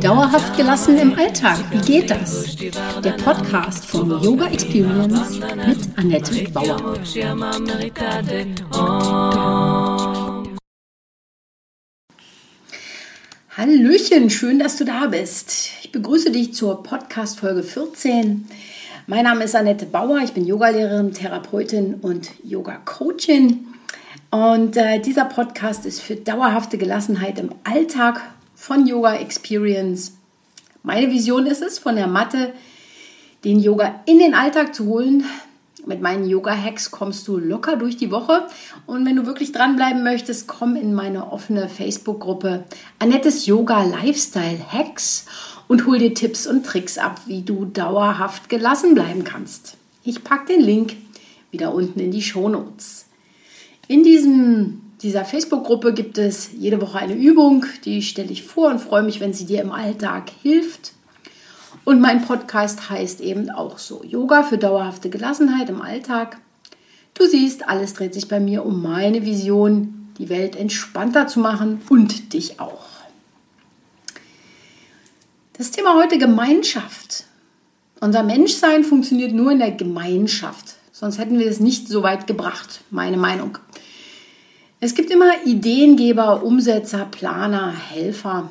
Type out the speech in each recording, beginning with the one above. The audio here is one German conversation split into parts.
Dauerhaft gelassen im Alltag, wie geht das? Der Podcast von Yoga Experience mit Annette Bauer. Hallöchen, schön, dass du da bist. Ich begrüße dich zur Podcast Folge 14. Mein Name ist Annette Bauer, ich bin Yogalehrerin, Therapeutin und Yoga-Coachin. Und äh, dieser Podcast ist für dauerhafte Gelassenheit im Alltag von Yoga Experience. Meine Vision ist es, von der Matte den Yoga in den Alltag zu holen. Mit meinen Yoga-Hacks kommst du locker durch die Woche. Und wenn du wirklich dranbleiben möchtest, komm in meine offene Facebook-Gruppe Annettes Yoga Lifestyle Hacks und hol dir Tipps und Tricks ab, wie du dauerhaft gelassen bleiben kannst. Ich packe den Link wieder unten in die Show Notes. In diesem, dieser Facebook-Gruppe gibt es jede Woche eine Übung, die stelle ich vor und freue mich, wenn sie dir im Alltag hilft. Und mein Podcast heißt eben auch so: Yoga für dauerhafte Gelassenheit im Alltag. Du siehst, alles dreht sich bei mir um meine Vision, die Welt entspannter zu machen und dich auch. Das Thema heute Gemeinschaft. Unser Menschsein funktioniert nur in der Gemeinschaft. Sonst hätten wir es nicht so weit gebracht, meine Meinung. Es gibt immer Ideengeber, Umsetzer, Planer, Helfer.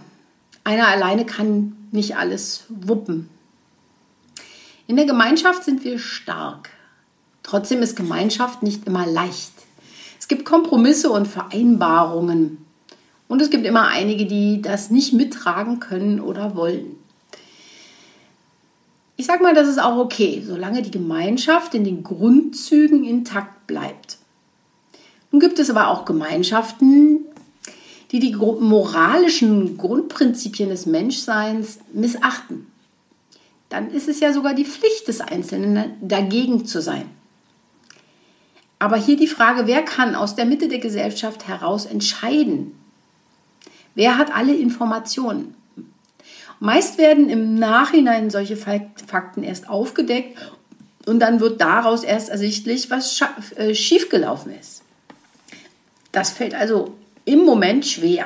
Einer alleine kann nicht alles wuppen. In der Gemeinschaft sind wir stark. Trotzdem ist Gemeinschaft nicht immer leicht. Es gibt Kompromisse und Vereinbarungen. Und es gibt immer einige, die das nicht mittragen können oder wollen. Ich sage mal, das ist auch okay, solange die Gemeinschaft in den Grundzügen intakt bleibt. Nun gibt es aber auch Gemeinschaften, die die moralischen Grundprinzipien des Menschseins missachten. Dann ist es ja sogar die Pflicht des Einzelnen, dagegen zu sein. Aber hier die Frage, wer kann aus der Mitte der Gesellschaft heraus entscheiden? Wer hat alle Informationen? Meist werden im Nachhinein solche Fakten erst aufgedeckt und dann wird daraus erst ersichtlich, was äh, schiefgelaufen ist. Das fällt also im Moment schwer.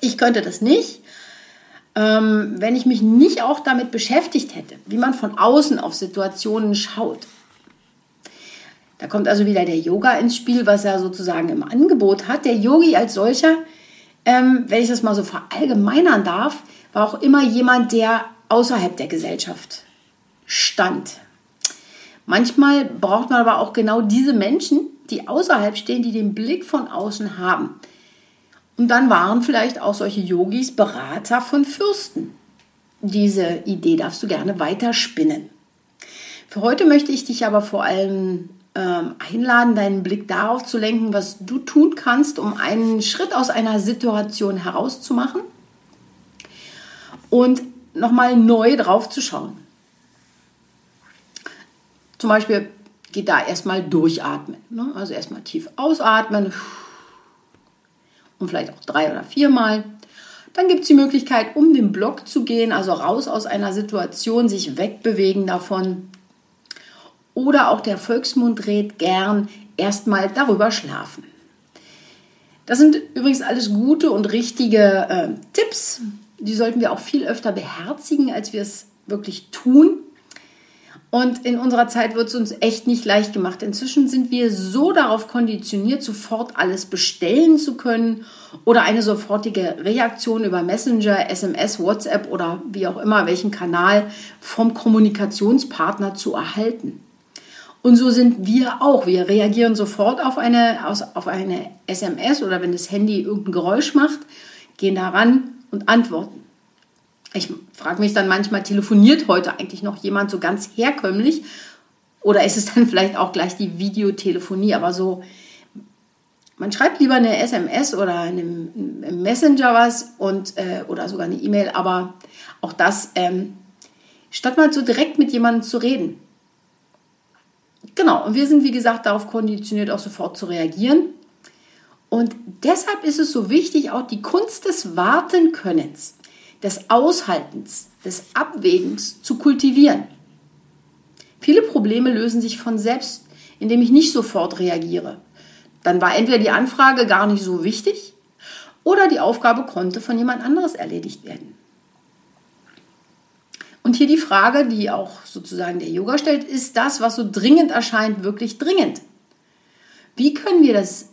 Ich könnte das nicht, ähm, wenn ich mich nicht auch damit beschäftigt hätte, wie man von außen auf Situationen schaut. Da kommt also wieder der Yoga ins Spiel, was er sozusagen im Angebot hat. Der Yogi als solcher, ähm, wenn ich das mal so verallgemeinern darf, war auch immer jemand, der außerhalb der Gesellschaft stand. Manchmal braucht man aber auch genau diese Menschen, die außerhalb stehen, die den Blick von außen haben. Und dann waren vielleicht auch solche Yogis Berater von Fürsten. Diese Idee darfst du gerne weiterspinnen. Für heute möchte ich dich aber vor allem ähm, einladen, deinen Blick darauf zu lenken, was du tun kannst, um einen Schritt aus einer Situation herauszumachen und nochmal neu drauf zu schauen. Zum Beispiel geht da erstmal durchatmen. Ne? Also erstmal tief ausatmen und vielleicht auch drei oder viermal. Dann gibt es die Möglichkeit, um den Block zu gehen, also raus aus einer Situation, sich wegbewegen davon. Oder auch der Volksmund rät gern erstmal darüber schlafen. Das sind übrigens alles gute und richtige äh, Tipps, die sollten wir auch viel öfter beherzigen, als wir es wirklich tun. Und in unserer Zeit wird es uns echt nicht leicht gemacht. Inzwischen sind wir so darauf konditioniert, sofort alles bestellen zu können oder eine sofortige Reaktion über Messenger, SMS, WhatsApp oder wie auch immer, welchen Kanal vom Kommunikationspartner zu erhalten. Und so sind wir auch. Wir reagieren sofort auf eine, auf eine SMS oder wenn das Handy irgendein Geräusch macht, gehen daran und antworten. Ich frage mich dann manchmal, telefoniert heute eigentlich noch jemand so ganz herkömmlich? Oder ist es dann vielleicht auch gleich die Videotelefonie? Aber so, man schreibt lieber eine SMS oder einen Messenger was und, äh, oder sogar eine E-Mail, aber auch das, ähm, statt mal so direkt mit jemandem zu reden. Genau, und wir sind wie gesagt darauf konditioniert, auch sofort zu reagieren. Und deshalb ist es so wichtig, auch die Kunst des Wartenkönnens, des Aushaltens, des Abwägens zu kultivieren. Viele Probleme lösen sich von selbst, indem ich nicht sofort reagiere. Dann war entweder die Anfrage gar nicht so wichtig oder die Aufgabe konnte von jemand anderes erledigt werden. Und hier die Frage, die auch sozusagen der Yoga stellt, ist das, was so dringend erscheint, wirklich dringend? Wie können wir das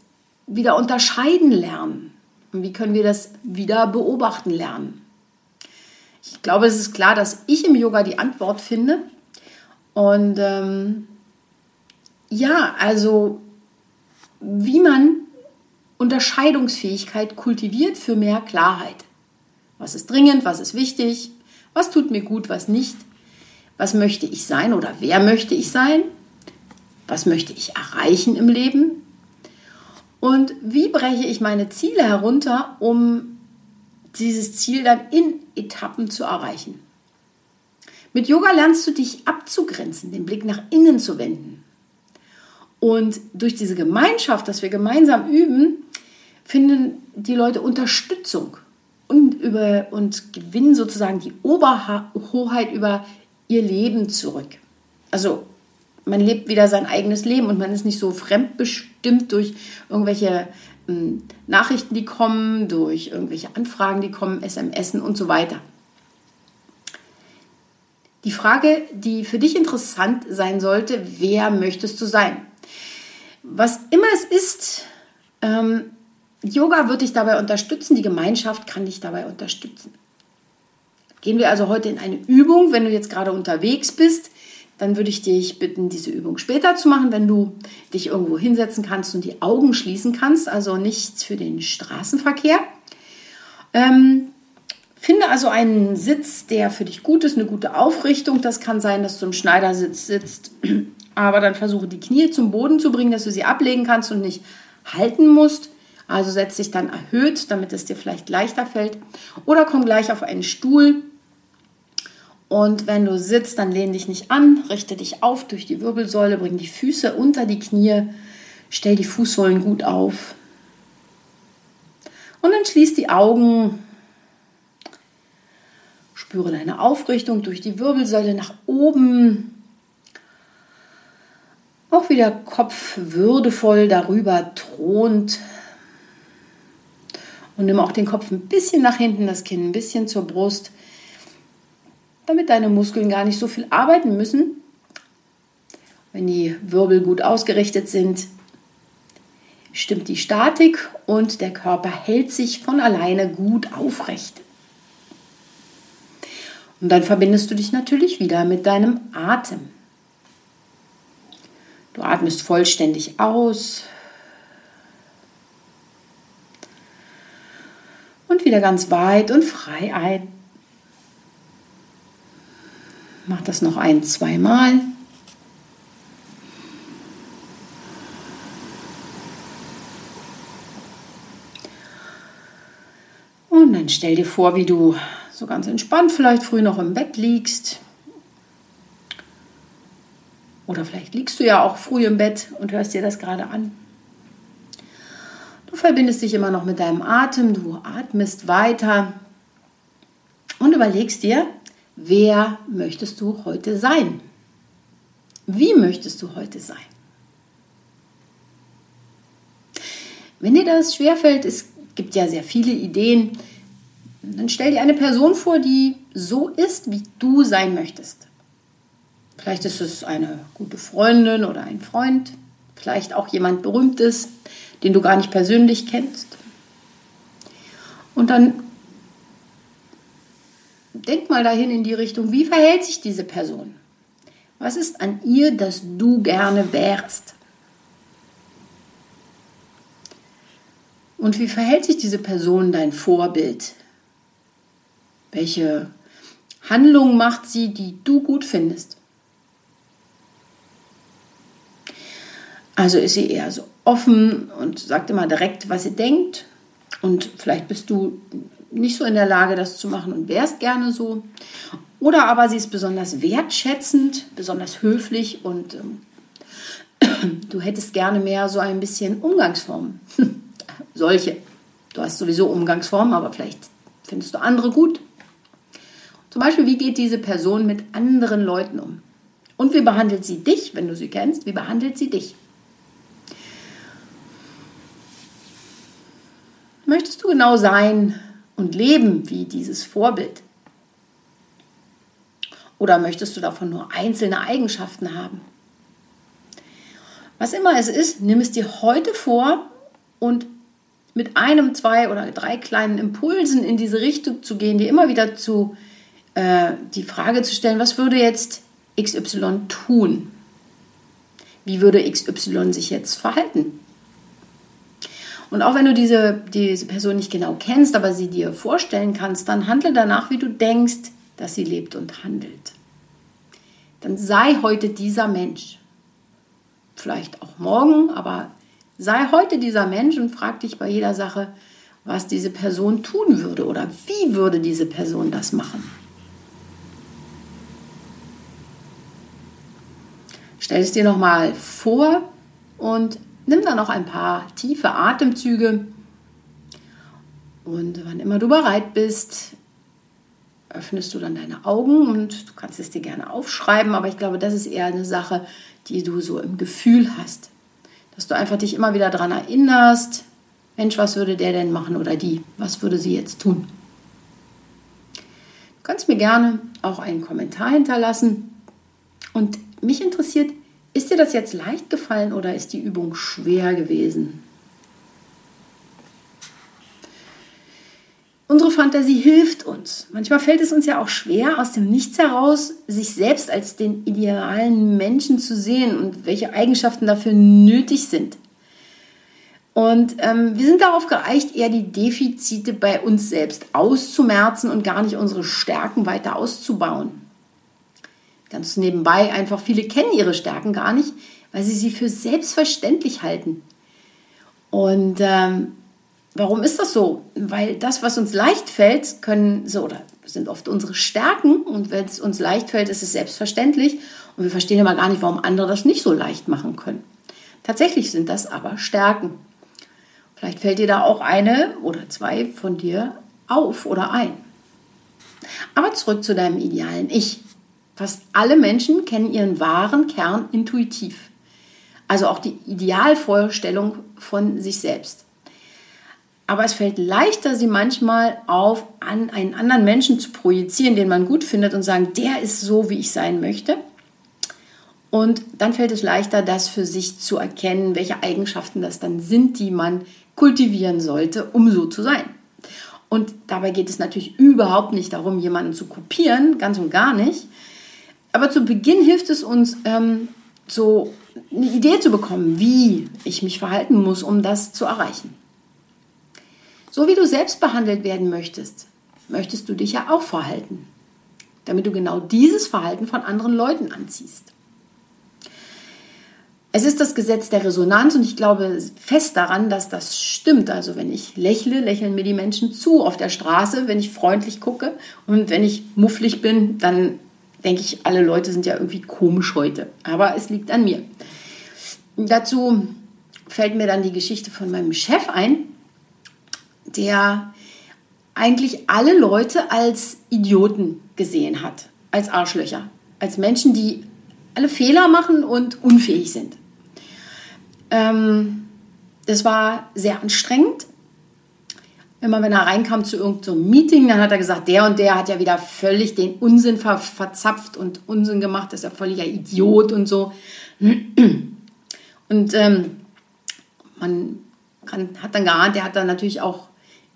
wieder unterscheiden lernen? Und wie können wir das wieder beobachten lernen? Ich glaube, es ist klar, dass ich im Yoga die Antwort finde. Und ähm, ja, also wie man Unterscheidungsfähigkeit kultiviert für mehr Klarheit. Was ist dringend, was ist wichtig, was tut mir gut, was nicht? Was möchte ich sein oder wer möchte ich sein? Was möchte ich erreichen im Leben? Und wie breche ich meine Ziele herunter, um dieses Ziel dann in Etappen zu erreichen? Mit Yoga lernst du dich abzugrenzen, den Blick nach innen zu wenden. Und durch diese Gemeinschaft, dass wir gemeinsam üben, finden die Leute Unterstützung und, über, und gewinnen sozusagen die Oberhoheit über ihr Leben zurück. Also man lebt wieder sein eigenes Leben und man ist nicht so fremdbestimmt durch irgendwelche ähm, Nachrichten, die kommen, durch irgendwelche Anfragen, die kommen, SMS und so weiter. Die Frage, die für dich interessant sein sollte, wer möchtest du sein? Was immer es ist, ähm, Yoga wird dich dabei unterstützen, die Gemeinschaft kann dich dabei unterstützen. Gehen wir also heute in eine Übung. Wenn du jetzt gerade unterwegs bist, dann würde ich dich bitten, diese Übung später zu machen, wenn du dich irgendwo hinsetzen kannst und die Augen schließen kannst, also nichts für den Straßenverkehr. Ähm, finde also einen Sitz, der für dich gut ist, eine gute Aufrichtung. Das kann sein, dass du im Schneidersitz sitzt, aber dann versuche die Knie zum Boden zu bringen, dass du sie ablegen kannst und nicht halten musst. Also setz dich dann erhöht, damit es dir vielleicht leichter fällt. Oder komm gleich auf einen Stuhl. Und wenn du sitzt, dann lehn dich nicht an, richte dich auf durch die Wirbelsäule, bring die Füße unter die Knie, stell die Fußsohlen gut auf. Und dann schließ die Augen. Spüre deine Aufrichtung durch die Wirbelsäule nach oben. Auch wieder Kopf würdevoll darüber thront und nimm auch den Kopf ein bisschen nach hinten, das Kinn ein bisschen zur Brust, damit deine Muskeln gar nicht so viel arbeiten müssen. Wenn die Wirbel gut ausgerichtet sind, stimmt die Statik und der Körper hält sich von alleine gut aufrecht. Und dann verbindest du dich natürlich wieder mit deinem Atem. Du atmest vollständig aus, und wieder ganz weit und frei ein. Mach das noch ein, zweimal. Und dann stell dir vor, wie du so ganz entspannt vielleicht früh noch im Bett liegst. Oder vielleicht liegst du ja auch früh im Bett und hörst dir das gerade an. Du verbindest dich immer noch mit deinem Atem, du atmest weiter und überlegst dir, wer möchtest du heute sein? Wie möchtest du heute sein? Wenn dir das schwerfällt, es gibt ja sehr viele Ideen, dann stell dir eine Person vor, die so ist, wie du sein möchtest. Vielleicht ist es eine gute Freundin oder ein Freund, vielleicht auch jemand Berühmtes, den du gar nicht persönlich kennst. Und dann denk mal dahin in die Richtung, wie verhält sich diese Person? Was ist an ihr, dass du gerne wärst? Und wie verhält sich diese Person dein Vorbild? Welche Handlungen macht sie, die du gut findest? Also ist sie eher so offen und sagt immer direkt, was sie denkt. Und vielleicht bist du nicht so in der Lage, das zu machen und wärst gerne so. Oder aber sie ist besonders wertschätzend, besonders höflich und ähm, du hättest gerne mehr so ein bisschen Umgangsformen. Solche. Du hast sowieso Umgangsformen, aber vielleicht findest du andere gut. Zum Beispiel, wie geht diese Person mit anderen Leuten um? Und wie behandelt sie dich, wenn du sie kennst? Wie behandelt sie dich? Möchtest du genau sein und leben wie dieses Vorbild? Oder möchtest du davon nur einzelne Eigenschaften haben? Was immer es ist, nimm es dir heute vor und mit einem, zwei oder drei kleinen Impulsen in diese Richtung zu gehen, dir immer wieder zu äh, die Frage zu stellen, was würde jetzt XY tun? Wie würde XY sich jetzt verhalten? Und auch wenn du diese, diese Person nicht genau kennst, aber sie dir vorstellen kannst, dann handle danach, wie du denkst, dass sie lebt und handelt. Dann sei heute dieser Mensch. Vielleicht auch morgen, aber sei heute dieser Mensch und frag dich bei jeder Sache, was diese Person tun würde oder wie würde diese Person das machen. Stell es dir nochmal vor und nimm dann noch ein paar tiefe Atemzüge. Und wann immer du bereit bist, öffnest du dann deine Augen und du kannst es dir gerne aufschreiben, aber ich glaube, das ist eher eine Sache, die du so im Gefühl hast. Dass du einfach dich immer wieder daran erinnerst, Mensch, was würde der denn machen oder die? Was würde sie jetzt tun? Du kannst mir gerne auch einen Kommentar hinterlassen. Und mich interessiert, ist dir das jetzt leicht gefallen oder ist die Übung schwer gewesen? Unsere Fantasie hilft uns. Manchmal fällt es uns ja auch schwer, aus dem Nichts heraus sich selbst als den idealen Menschen zu sehen und welche Eigenschaften dafür nötig sind. Und ähm, wir sind darauf geeicht, eher die Defizite bei uns selbst auszumerzen und gar nicht unsere Stärken weiter auszubauen. Ganz nebenbei einfach, viele kennen ihre Stärken gar nicht, weil sie sie für selbstverständlich halten. Und ähm, warum ist das so? Weil das, was uns leicht fällt, können so oder sind oft unsere Stärken und wenn es uns leicht fällt, ist es selbstverständlich und wir verstehen immer gar nicht, warum andere das nicht so leicht machen können. Tatsächlich sind das aber Stärken. Vielleicht fällt dir da auch eine oder zwei von dir auf oder ein. Aber zurück zu deinem idealen Ich. Fast alle Menschen kennen ihren wahren Kern intuitiv. Also auch die Idealvorstellung von sich selbst. Aber es fällt leichter, sie manchmal auf an einen anderen Menschen zu projizieren, den man gut findet und sagen, der ist so, wie ich sein möchte. Und dann fällt es leichter, das für sich zu erkennen, welche Eigenschaften das dann sind, die man kultivieren sollte, um so zu sein. Und dabei geht es natürlich überhaupt nicht darum, jemanden zu kopieren, ganz und gar nicht, aber zu Beginn hilft es uns, ähm, so eine Idee zu bekommen, wie ich mich verhalten muss, um das zu erreichen. So wie du selbst behandelt werden möchtest, möchtest du dich ja auch verhalten, damit du genau dieses Verhalten von anderen Leuten anziehst. Es ist das Gesetz der Resonanz und ich glaube fest daran, dass das stimmt. Also wenn ich lächle, lächeln mir die Menschen zu auf der Straße, wenn ich freundlich gucke und wenn ich mufflig bin, dann denke ich, alle Leute sind ja irgendwie komisch heute. Aber es liegt an mir. Dazu fällt mir dann die Geschichte von meinem Chef ein, der eigentlich alle Leute als Idioten gesehen hat, als Arschlöcher, als Menschen, die alle Fehler machen und unfähig sind. Ähm, das war sehr anstrengend Immer wenn er reinkam zu irgendeinem Meeting, dann hat er gesagt, der und der hat ja wieder völlig den Unsinn ver verzapft und Unsinn gemacht, ist ja völliger Idiot und so. Und ähm, man kann, hat dann geahnt, der hat dann natürlich auch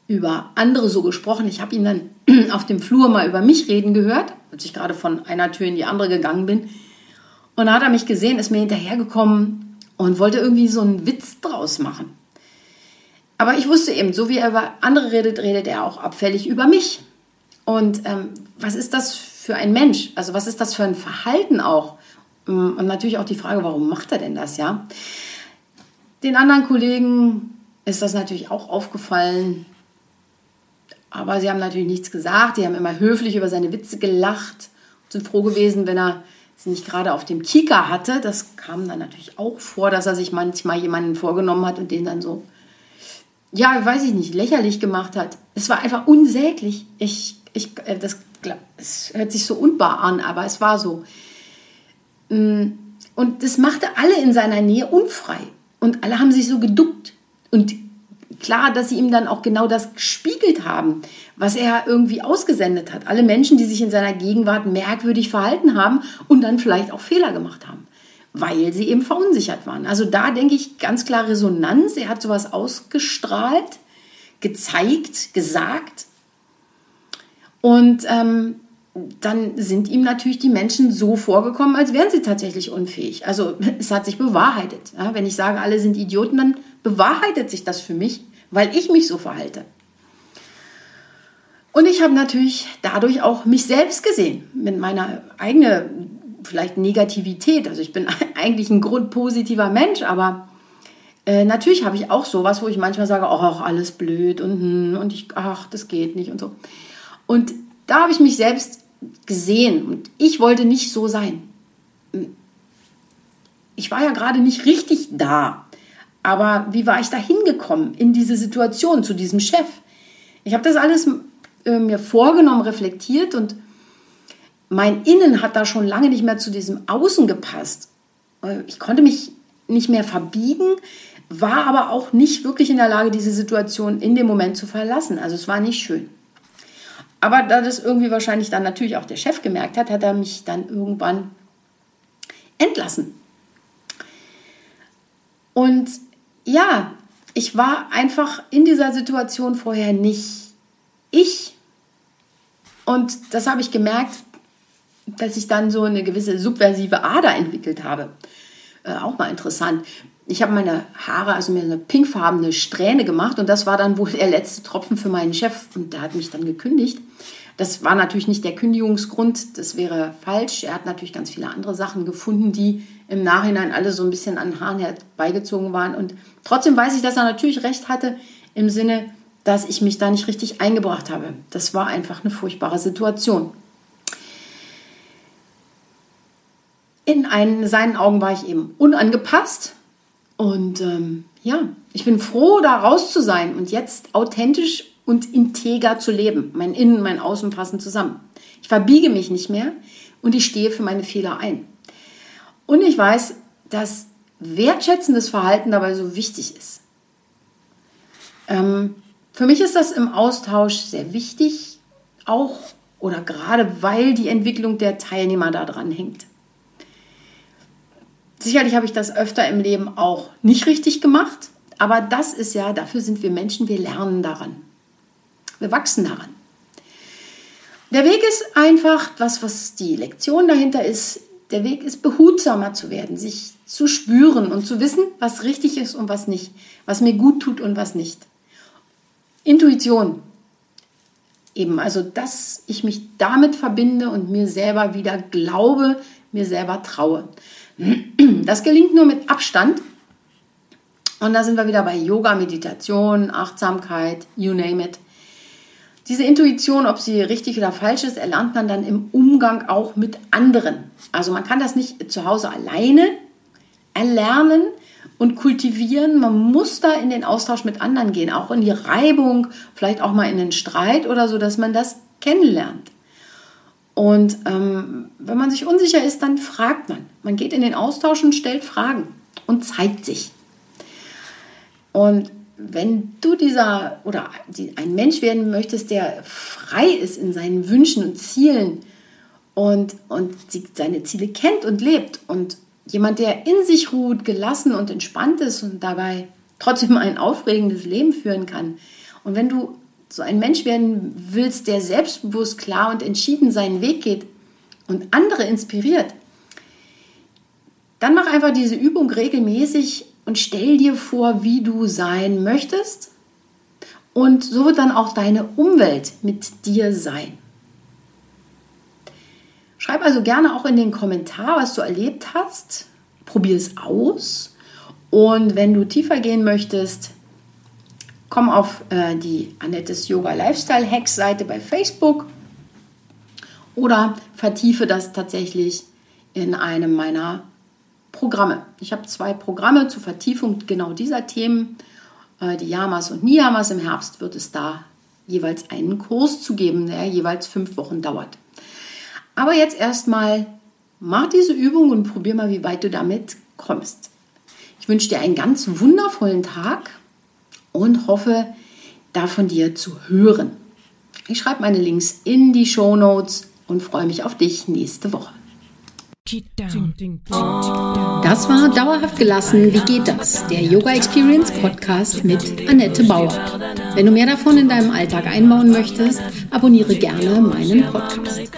über andere so gesprochen. Ich habe ihn dann auf dem Flur mal über mich reden gehört, als ich gerade von einer Tür in die andere gegangen bin. Und da hat er mich gesehen, ist mir hinterhergekommen und wollte irgendwie so einen Witz draus machen. Aber ich wusste eben, so wie er über andere redet, redet er auch abfällig über mich. Und ähm, was ist das für ein Mensch? Also was ist das für ein Verhalten auch? Mm, und natürlich auch die Frage, warum macht er denn das, ja? Den anderen Kollegen ist das natürlich auch aufgefallen. Aber sie haben natürlich nichts gesagt. Die haben immer höflich über seine Witze gelacht und sind froh gewesen, wenn er sie nicht gerade auf dem Kika hatte. Das kam dann natürlich auch vor, dass er sich manchmal jemanden vorgenommen hat und den dann so ja, weiß ich nicht, lächerlich gemacht hat. Es war einfach unsäglich. Ich, ich, äh, das, es hört sich so unbar an, aber es war so. Mm, und das machte alle in seiner Nähe unfrei. Und alle haben sich so geduckt. Und klar, dass sie ihm dann auch genau das gespiegelt haben, was er irgendwie ausgesendet hat. Alle Menschen, die sich in seiner Gegenwart merkwürdig verhalten haben und dann vielleicht auch Fehler gemacht haben, weil sie eben verunsichert waren. Also da denke ich ganz klar Resonanz. Er hat sowas ausgestrahlt, gezeigt, gesagt. Und ähm, dann sind ihm natürlich die Menschen so vorgekommen, als wären sie tatsächlich unfähig. Also es hat sich bewahrheitet. Ja, wenn ich sage, alle sind Idioten, dann bewahrheitet sich das für mich, weil ich mich so verhalte. Und ich habe natürlich dadurch auch mich selbst gesehen, mit meiner eigenen vielleicht Negativität. Also ich bin eigentlich ein grundpositiver Mensch, aber äh, natürlich habe ich auch sowas, wo ich manchmal sage, ach, alles blöd und, hm, und ich, ach, das geht nicht und so. Und da habe ich mich selbst gesehen und ich wollte nicht so sein. Ich war ja gerade nicht richtig da, aber wie war ich da hingekommen in diese Situation zu diesem Chef? Ich habe das alles äh, mir vorgenommen, reflektiert und mein Innen hat da schon lange nicht mehr zu diesem Außen gepasst. Äh, ich konnte mich nicht mehr verbiegen, war aber auch nicht wirklich in der Lage, diese Situation in dem Moment zu verlassen. Also es war nicht schön. Aber da das irgendwie wahrscheinlich dann natürlich auch der Chef gemerkt hat, hat er mich dann irgendwann entlassen. Und ja, ich war einfach in dieser Situation vorher nicht ich. Und das habe ich gemerkt, dass ich dann so eine gewisse subversive Ader entwickelt habe. Äh, auch mal interessant ich habe meine Haare, also mir eine pinkfarbene Strähne gemacht und das war dann wohl der letzte Tropfen für meinen Chef und der hat mich dann gekündigt. Das war natürlich nicht der Kündigungsgrund, das wäre falsch. Er hat natürlich ganz viele andere Sachen gefunden, die im Nachhinein alle so ein bisschen an Haaren herbeigezogen waren. Und trotzdem weiß ich, dass er natürlich recht hatte im Sinne, dass ich mich da nicht richtig eingebracht habe. Das war einfach eine furchtbare Situation. In einen, seinen Augen war ich eben unangepasst und ähm, ja, ich bin froh, da raus zu sein und jetzt authentisch und integer zu leben. Mein Innen, mein Außen passen zusammen. Ich verbiege mich nicht mehr und ich stehe für meine Fehler ein. Und ich weiß, dass wertschätzendes Verhalten dabei so wichtig ist. Ähm, für mich ist das im Austausch sehr wichtig, auch oder gerade weil die Entwicklung der Teilnehmer daran hängt. Sicherlich habe ich das öfter im Leben auch nicht richtig gemacht, aber das ist ja, dafür sind wir Menschen, wir lernen daran. Wir wachsen daran. Der Weg ist einfach, was, was die Lektion dahinter ist, der Weg ist behutsamer zu werden, sich zu spüren und zu wissen, was richtig ist und was nicht, was mir gut tut und was nicht. Intuition. Eben, also dass ich mich damit verbinde und mir selber wieder glaube, mir selber traue. Das gelingt nur mit Abstand. Und da sind wir wieder bei Yoga, Meditation, Achtsamkeit, you name it. Diese Intuition, ob sie richtig oder falsch ist, erlernt man dann im Umgang auch mit anderen. Also man kann das nicht zu Hause alleine erlernen und kultivieren. Man muss da in den Austausch mit anderen gehen, auch in die Reibung, vielleicht auch mal in den Streit oder so, dass man das kennenlernt. Und ähm, wenn man sich unsicher ist, dann fragt man. Man geht in den Austausch und stellt Fragen und zeigt sich. Und wenn du dieser oder ein Mensch werden möchtest, der frei ist in seinen Wünschen und Zielen und, und seine Ziele kennt und lebt und jemand, der in sich ruht, gelassen und entspannt ist und dabei trotzdem ein aufregendes Leben führen kann. Und wenn du so ein Mensch werden willst, der selbstbewusst, klar und entschieden seinen Weg geht und andere inspiriert, dann mach einfach diese Übung regelmäßig und stell dir vor, wie du sein möchtest. Und so wird dann auch deine Umwelt mit dir sein. Schreib also gerne auch in den Kommentar, was du erlebt hast. Probier es aus. Und wenn du tiefer gehen möchtest, komm auf äh, die Annettes Yoga Lifestyle Hacks Seite bei Facebook oder vertiefe das tatsächlich in einem meiner Programme. Ich habe zwei Programme zur Vertiefung genau dieser Themen, äh, die Yamas und Niyamas. Im Herbst wird es da jeweils einen Kurs zu geben, der jeweils fünf Wochen dauert. Aber jetzt erstmal mach diese Übung und probier mal, wie weit du damit kommst. Ich wünsche dir einen ganz wundervollen Tag und hoffe, da von dir zu hören. Ich schreibe meine Links in die Show Notes und freue mich auf dich nächste Woche. Das war Dauerhaft gelassen. Wie geht das? Der Yoga Experience Podcast mit Annette Bauer. Wenn du mehr davon in deinem Alltag einbauen möchtest, abonniere gerne meinen Podcast.